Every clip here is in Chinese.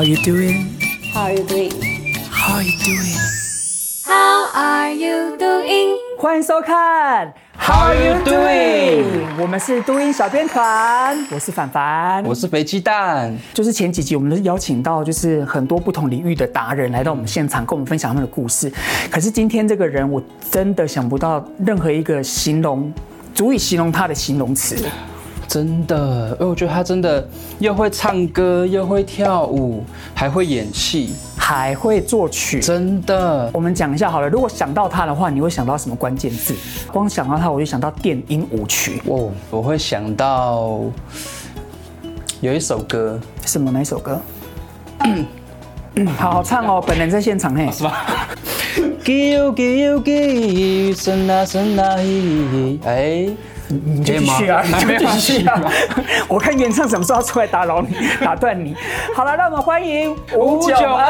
How you doing? How are you doing? How you doing? How are you doing? 欢迎收看 How are you doing？我们是都音小编团，我是凡凡，我是肥鸡蛋。就是前几集我们都邀请到就是很多不同领域的达人来到我们现场，跟我们分享他们的故事。可是今天这个人，我真的想不到任何一个形容足以形容他的形容词。真的，因为我觉得他真的又会唱歌，又会跳舞，还会演戏，还会作曲。真的，我们讲一下好了。如果想到他的话，你会想到什么关键字？光想到他，我就想到电音舞曲。哦，我会想到有一首歌，什么？哪一首歌？好好唱哦，本人在现场嘿。是吧？哎。你继续啊，你就继续啊！我看原唱什么时候出来打扰你，打断你。好了，让我们欢迎吴九恩。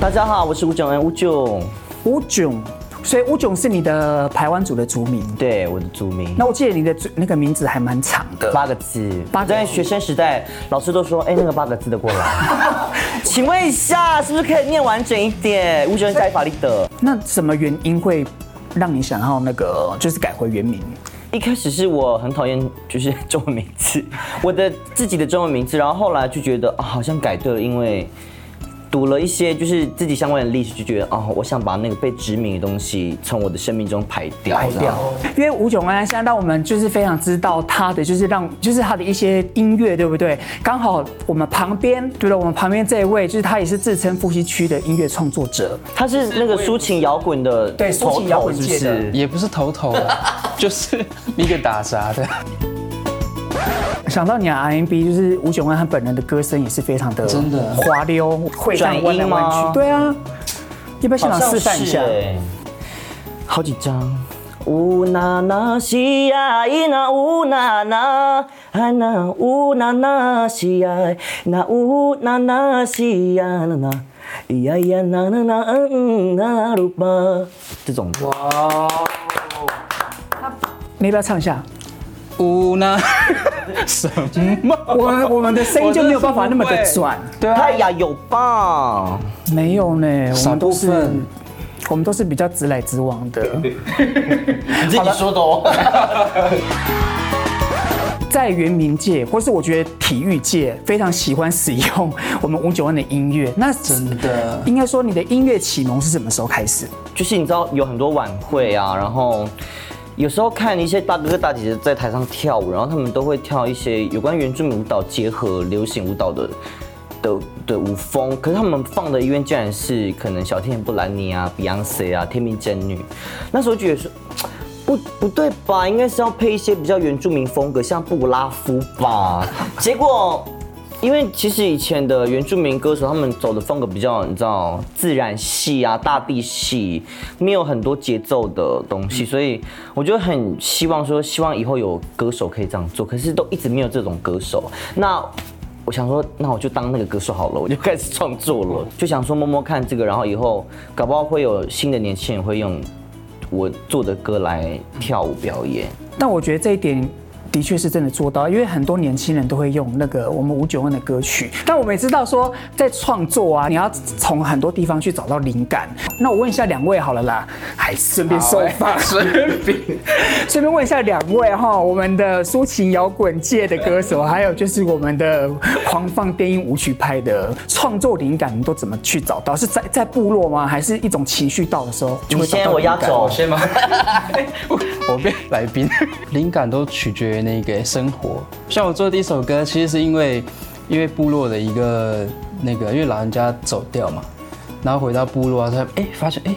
大家好，我是吴九恩，吴炯，吴炯。所以吴炯是你的台湾族的族名，对，我的族名。那我记得你的那个名字还蛮长的，八个字。八个在学生时代，老师都说，哎，那个八个字的过来。请问一下，是不是可以念完整一点？吴炯恩加法力的。那什么原因会让你想要那个就是改回原名？一开始是我很讨厌就是中文名字，我的自己的中文名字，然后后来就觉得啊，好像改对了，因为。读了一些就是自己相关的历史，就觉得哦，我想把那个被殖民的东西从我的生命中排掉。排掉。因为吴炯安现在让我们就是非常知道他的，就是让就是他的一些音乐，对不对？刚好我们旁边，对了，我们旁边这一位就是他也是自称复兴区的音乐创作者，他是那个抒情摇滚的，对，抒情摇滚界的，也不是头头，就是一个打杂的。想到你的 R&B，就是吴炯恩他本人的歌声也是非常的真的滑溜，会转弯来弯去。对啊，要不要现场示范一下？好几张。呜那那西呀咿那呜那那，哎那呜那那西呀，那呜那那西呀那那，咿呀呀那那那嗯那鲁巴，这种。哇。你要不要唱一下？呜那。什么？我我们的声音就没有办法那么的转，对啊，呀有吧？没有呢，我们都是我们都是比较直来直往的。你自己说的哦。在原民界，或是我觉得体育界非常喜欢使用我们吴炯恩的音乐。那真的应该说，你的音乐启蒙是什么时候开始？就是你知道有很多晚会啊，然后。有时候看一些大哥哥大姐姐在台上跳舞，然后他们都会跳一些有关原住民舞蹈结合流行舞蹈的的的舞风，可是他们放的音乐竟然是可能小甜甜布兰妮啊、Beyonce 啊、天命真女，那时候觉得说不 不对吧，应该是要配一些比较原住民风格，像布拉夫吧，结果。因为其实以前的原住民歌手，他们走的风格比较，你知道，自然系啊，大地系，没有很多节奏的东西，所以我就很希望说，希望以后有歌手可以这样做，可是都一直没有这种歌手。那我想说，那我就当那个歌手好了，我就开始创作了，就想说摸摸看这个，然后以后搞不好会有新的年轻人会用我做的歌来跳舞表演。但我觉得这一点。的确是真的做到，因为很多年轻人都会用那个我们吴九恩的歌曲，但我们也知道说，在创作啊，你要从很多地方去找到灵感。那我问一下两位好了啦，还顺便收发，顺便 顺便问一下两位哈，我们的抒情摇滚界的歌手，还有就是我们的狂放电音舞曲派的创作灵感，你都怎么去找到？是在在部落吗？还是一种情绪到的时候就会找到灵感？你先，我压轴先吗？我变来宾，灵感都取决于。那个生活，像我做的第一首歌，其实是因为，因为部落的一个那个，因为老人家走掉嘛，然后回到部落啊，他哎发现哎，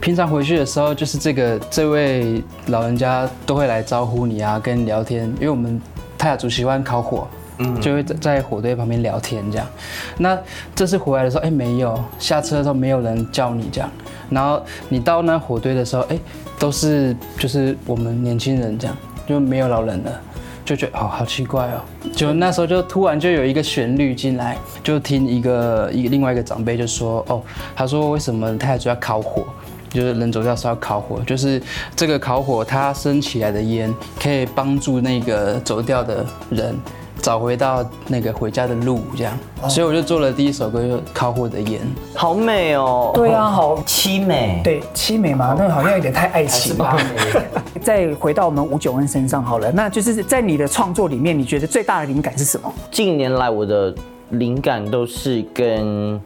平常回去的时候，就是这个这位老人家都会来招呼你啊，跟你聊天，因为我们泰雅族喜欢烤火，嗯，就会在在火堆旁边聊天这样。那这次回来的时候，哎没有，下车的时候没有人叫你这样，然后你到那火堆的时候，哎都是就是我们年轻人这样。就没有老人了，就觉得哦，好奇怪哦。就那时候就突然就有一个旋律进来，就听一个一另外一个长辈就说哦，他说为什么太主要烤火？就是人走掉是要烤火，就是这个烤火它升起来的烟可以帮助那个走掉的人。找回到那个回家的路，这样，哦、所以我就做了第一首歌，就《烤火的烟》，好美哦。对啊，好凄美。对，凄美嘛，那好像有点太爱情吧。再回到我们吴九恩身上好了，那就是在你的创作里面，你觉得最大的灵感是什么？近年来我的灵感都是跟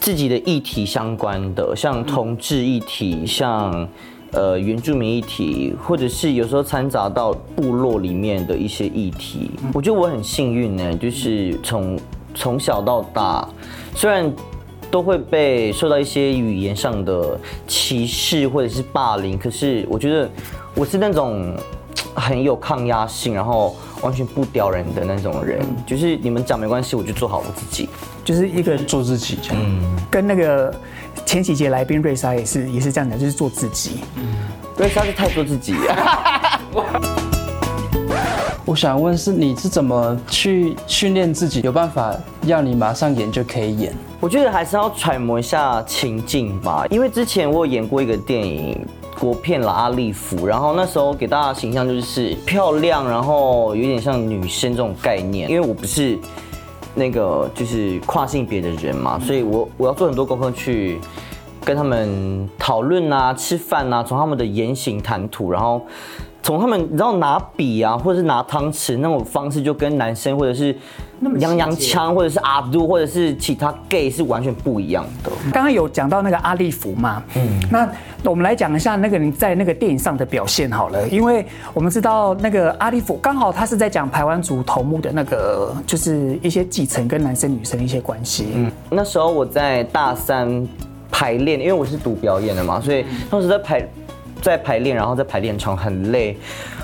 自己的议题相关的，像同志议题，像。呃，原住民议题，或者是有时候掺杂到部落里面的一些议题，我觉得我很幸运呢，就是从从小到大，虽然都会被受到一些语言上的歧视或者是霸凌，可是我觉得我是那种很有抗压性，然后完全不屌人的那种人，就是你们讲没关系，我就做好我自己，就是一个做自己，嗯，跟那个。前几节来宾瑞莎也是也是这样的，就是做自己。嗯，瑞莎是太做自己。我想问是，你是怎么去训练自己，有办法让你马上演就可以演？我觉得还是要揣摩一下情境吧，因为之前我有演过一个电影国片了，阿丽芙，然后那时候给大家的形象就是漂亮，然后有点像女生这种概念，因为我不是。那个就是跨性别的人嘛，所以我我要做很多功课去跟他们讨论啊、吃饭啊，从他们的言行谈吐，然后。从他们，你知道拿笔啊，或者是拿汤匙那种方式，就跟男生或者是娘娘腔，或者是阿杜，或者是其他 gay 是完全不一样的。刚刚有讲到那个阿利福嘛，嗯，那我们来讲一下那个人在那个电影上的表现好了，因为我们知道那个阿利福刚好他是在讲台湾族头目的那个，就是一些继承跟男生女生的一些关系。嗯，那时候我在大三排练，因为我是读表演的嘛，所以当时在排。在排练，然后在排练场很累，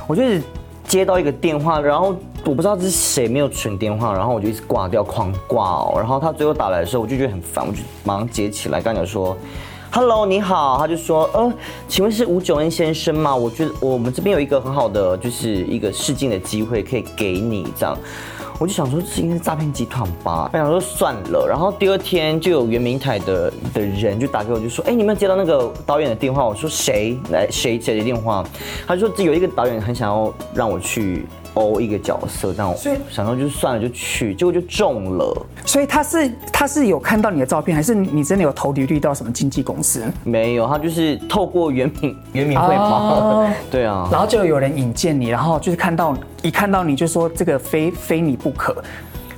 我就一直接到一个电话，然后我不知道这是谁没有存电话，然后我就一直挂掉，狂挂。然后他最后打来的时候，我就觉得很烦，我就马上接起来，刚讲说，Hello，你好。他就说，呃，请问是吴九恩先生吗？我觉得我们这边有一个很好的，就是一个试镜的机会，可以给你这样。我就想说，这应该是诈骗集团吧？我想说算了。然后第二天就有袁明台的的人就打给我，就说：“哎，你有没有接到那个导演的电话？”我说：“谁？来谁谁的电话？”他就说：“这有一个导演很想要让我去。”哦，一个角色这样，所以想说就算了，就去，结果就中了。所以他是他是有看到你的照片，还是你真的有投履历到什么经纪公司？没有，他就是透过原民原民会嘛。哦、对啊，然后就有人引荐你，然后就是看到一看到你就说这个非非你不可。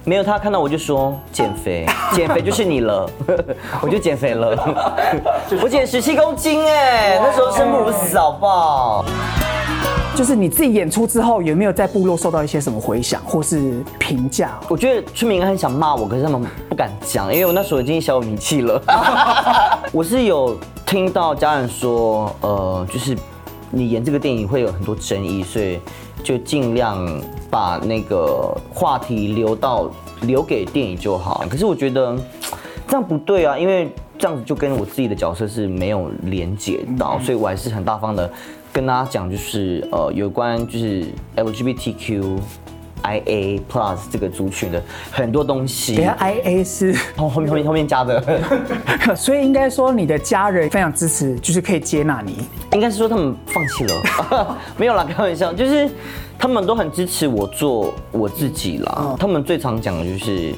没有，他看到我就说减肥，减肥就是你了，我就减肥了，我减十七公斤哎，那时候生不如死，好不好？就是你自己演出之后，有没有在部落受到一些什么回响或是评价？我觉得村民很想骂我，可是他们不敢讲，因为我那时候已经小有名气了。我是有听到家人说，呃，就是你演这个电影会有很多争议，所以就尽量把那个话题留到留给电影就好。可是我觉得这样不对啊，因为这样子就跟我自己的角色是没有连接到，所以我还是很大方的。跟大家讲，就是呃，有关就是 LGBTQIA Plus 这个族群的很多东西。等下，IA 是后后面后面后面加的，所以应该说你的家人非常支持，就是可以接纳你。应该是说他们放弃了，没有啦，开玩笑，就是他们都很支持我做我自己啦。嗯、他们最常讲的就是，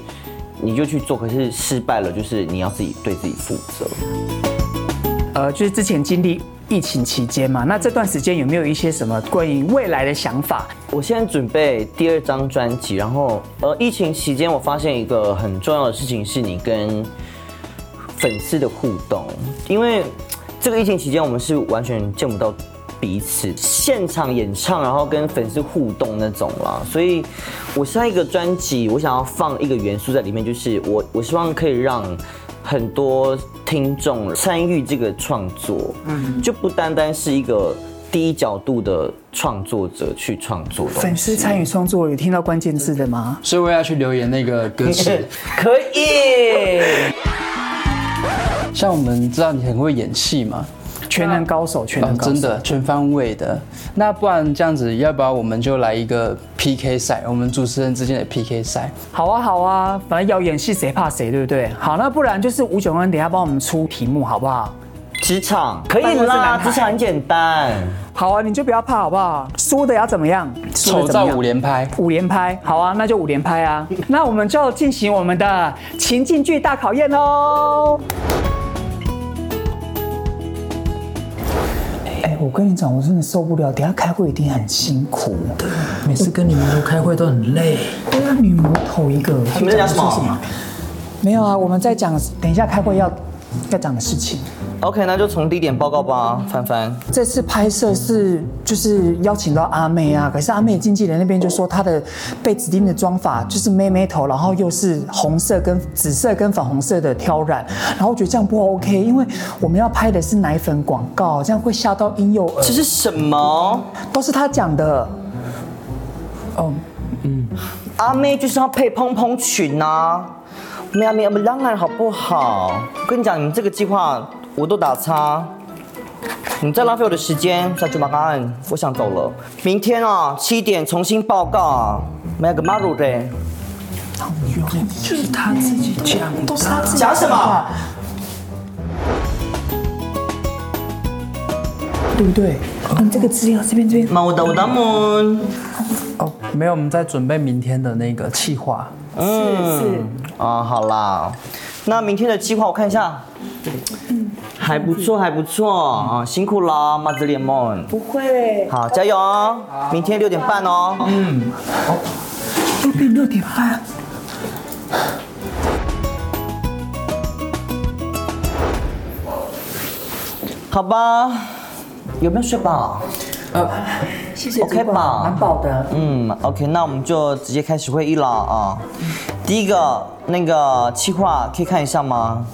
你就去做，可是失败了，就是你要自己对自己负责。呃，就是之前经历。疫情期间嘛，那这段时间有没有一些什么关于未来的想法？我现在准备第二张专辑，然后呃，疫情期间我发现一个很重要的事情是你跟粉丝的互动，因为这个疫情期间我们是完全见不到彼此，现场演唱然后跟粉丝互动那种啦，所以我下一个专辑我想要放一个元素在里面，就是我我希望可以让。很多听众参与这个创作，嗯，就不单单是一个低角度的创作者去创作。粉丝参与创作，有听到关键字的吗？所以我要去留言那个歌词，可以。像我们知道你很会演戏嘛。全能高手，全能高手，真的全方位的。那不然这样子，要不要我们就来一个 PK 赛？我们主持人之间的 PK 赛。好啊，好啊，反正要演戏谁怕谁，对不对？好，那不然就是吴九恩，等下帮我们出题目好不好？职场可以啦，职场很简单。好啊，你就不要怕好不好？输的要怎么样？输丑照的怎么样五连拍。五连拍，好啊，那就五连拍啊。那我们就进行我们的情境剧大考验喽。我跟你讲，我真的受不了，等下开会一定很辛苦。对，每次跟你们都开会都很累。对啊，女魔头一个。你们在讲什么？没有啊，我们在讲等一下开会要要讲的事情。OK，那就从第一点报告吧，帆帆。这次拍摄是就是邀请到阿妹啊，可是阿妹经纪人那边就说她的被指定的妆法就是妹妹头，然后又是红色跟紫色跟粉红色的挑染，然后我觉得这样不 OK，因为我们要拍的是奶粉广告，这样会吓到婴幼儿。这是什么？都是他讲的。哦，嗯阿妹就是要配蓬蓬裙啊！没有没有，我们当然好不好？我跟你讲，你们这个计划我都打叉。你再浪费我的时间，那就麻烦，我想走了。明天啊，七点重新报告啊。没有个马路的。就是他自己讲，都是他自己讲什么？对不对？嗯，这个资料这边这边。毛豆的门。哦，没有，我们在准备明天的那个计划。是是。啊，好啦，那明天的计划我看一下，还不错，还不错啊，辛苦了，马子联盟。不会。好，加油哦！明天六点半哦。嗯。都变六点半。好吧，有没有睡饱？呃，谢谢 OK 吧蛮饱的。嗯，OK，那我们就直接开始会议了啊。第一个那个企划可以看一下吗？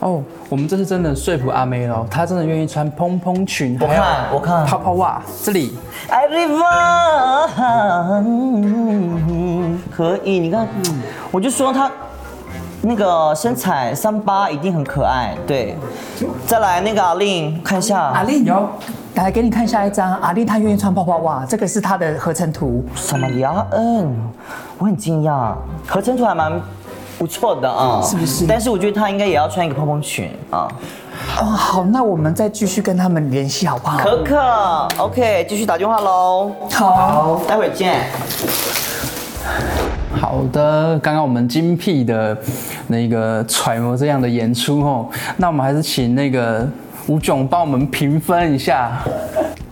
哦，我们这次真的说服阿妹了，她真的愿意穿蓬蓬裙，我看我看泡泡袜，这里。艾瑞芬，可以，你看，我就说她那个身材三八一定很可爱，对。再来那个阿令，看一下。阿令有，来给你看下一张。阿令她愿意穿泡泡袜，这个是她的合成图。什么呀？嗯，我很惊讶，合成图还蛮不错的啊，是？不是？但是？我觉得他应该也要穿一个蓬蓬裙啊。哦，好，那我们再继续跟他们联系好不好？可可，OK，继续打电话喽。好，待会儿见。好的，刚刚我们精辟的那个揣摩这样的演出哦，那我们还是？请那个吴炯帮我们评分一下。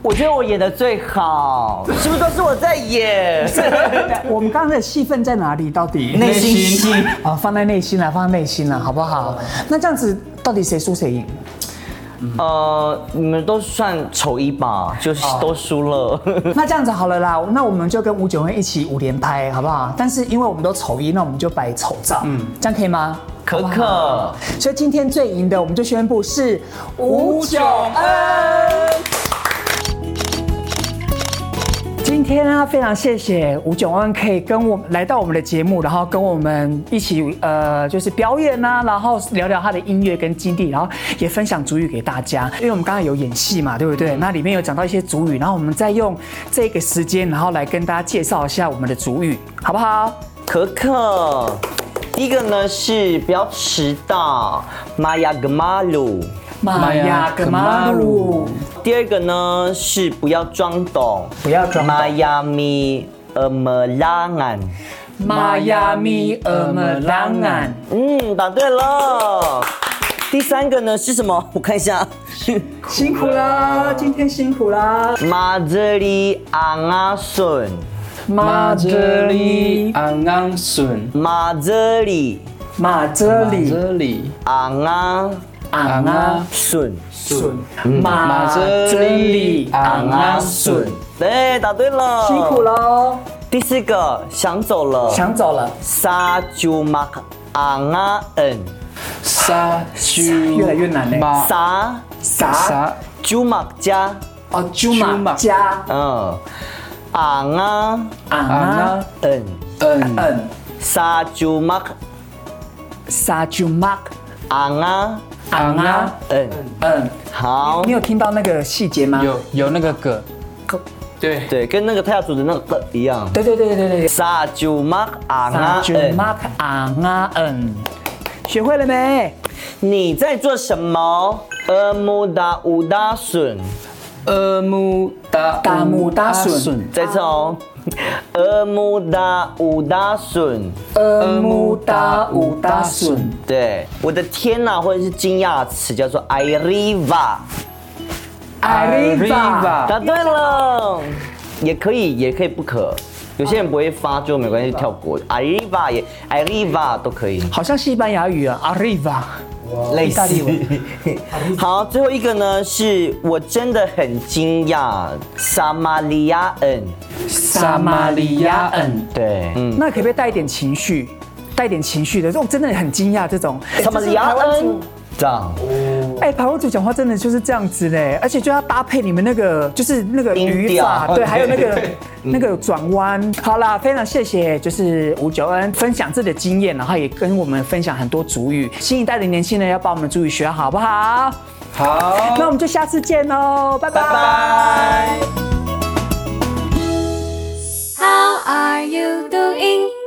我觉得我演的最好，是不是都是我在演？我们刚刚的戏份在哪里？到底内心戏啊，放在内心了，放在内心了，好不好？那这样子到底谁输谁赢？呃，你们都算丑一吧，就是都输了。那这样子好了啦，那我们就跟吴九恩一起五连拍，好不好？但是因为我们都丑一，那我们就摆丑照，嗯，这样可以吗？可可，所以今天最赢的，我们就宣布是吴九恩。今天呢，非常谢谢吴炯恩可以跟我们来到我们的节目，然后跟我们一起呃，就是表演呐，然后聊聊他的音乐跟经历，然后也分享主语给大家。因为我们刚才有演戏嘛，对不对？那里面有讲到一些主语，然后我们再用这个时间，然后来跟大家介绍一下我们的主语，好不好？可可，第一个呢是不要迟到，玛雅格马鲁。玛雅格马鲁。第二个呢是不要装懂，不要装懂。玛雅米呃么拉安，玛雅米呃么拉安。嗯，答对了。第三个呢是什么？我看一下。辛苦了，今天辛苦了。马这里昂阿顺，马这里昂昂顺，马这里马这里这里昂阿。昂啊顺顺，马这里昂啊顺，对，答对了，辛苦了。第四个想走了，想走了，沙朱马昂啊嗯，沙朱越来越难嘞，沙沙朱马加哦朱马加嗯，昂啊昂啊嗯嗯嗯，沙朱马沙朱马。昂啊。昂啊，嗯嗯，好，你有听到那个细节吗？有有那个个，对。对，跟那个泰雅族的那个一样。对对对对对。沙朱马昂啊，沙朱马昂啊嗯，学会了没？你在做什么？呃木达乌达笋，呃木达达木达笋再次哦，呃木达乌达笋。呃木达乌达笋，对，我的天呐，或者是惊讶词叫做 Arriva。Arriva 答对了，也可以，也可以不可。有些人不会发就没关系，跳过。Arriva 也 Arriva 都可以，好像西班牙语啊，Arriva。类似。好，最后一个呢，是我真的很惊讶，撒玛利亚恩。撒玛利亚恩，对，嗯，那可不可以带一点情绪，带一点情绪的？这种真的很惊讶，这种撒玛利亚人。藏哎跑屋组讲话真的就是这样子嘞而且就要搭配你们那个就是那个语法 对还有那个那个转弯。好啦非常谢谢就是吴九恩分享自己的经验然后也跟我们分享很多主语。新一代的年轻人要把我们主语学好好不好？好。那我们就下次见喽拜拜。How are you doing?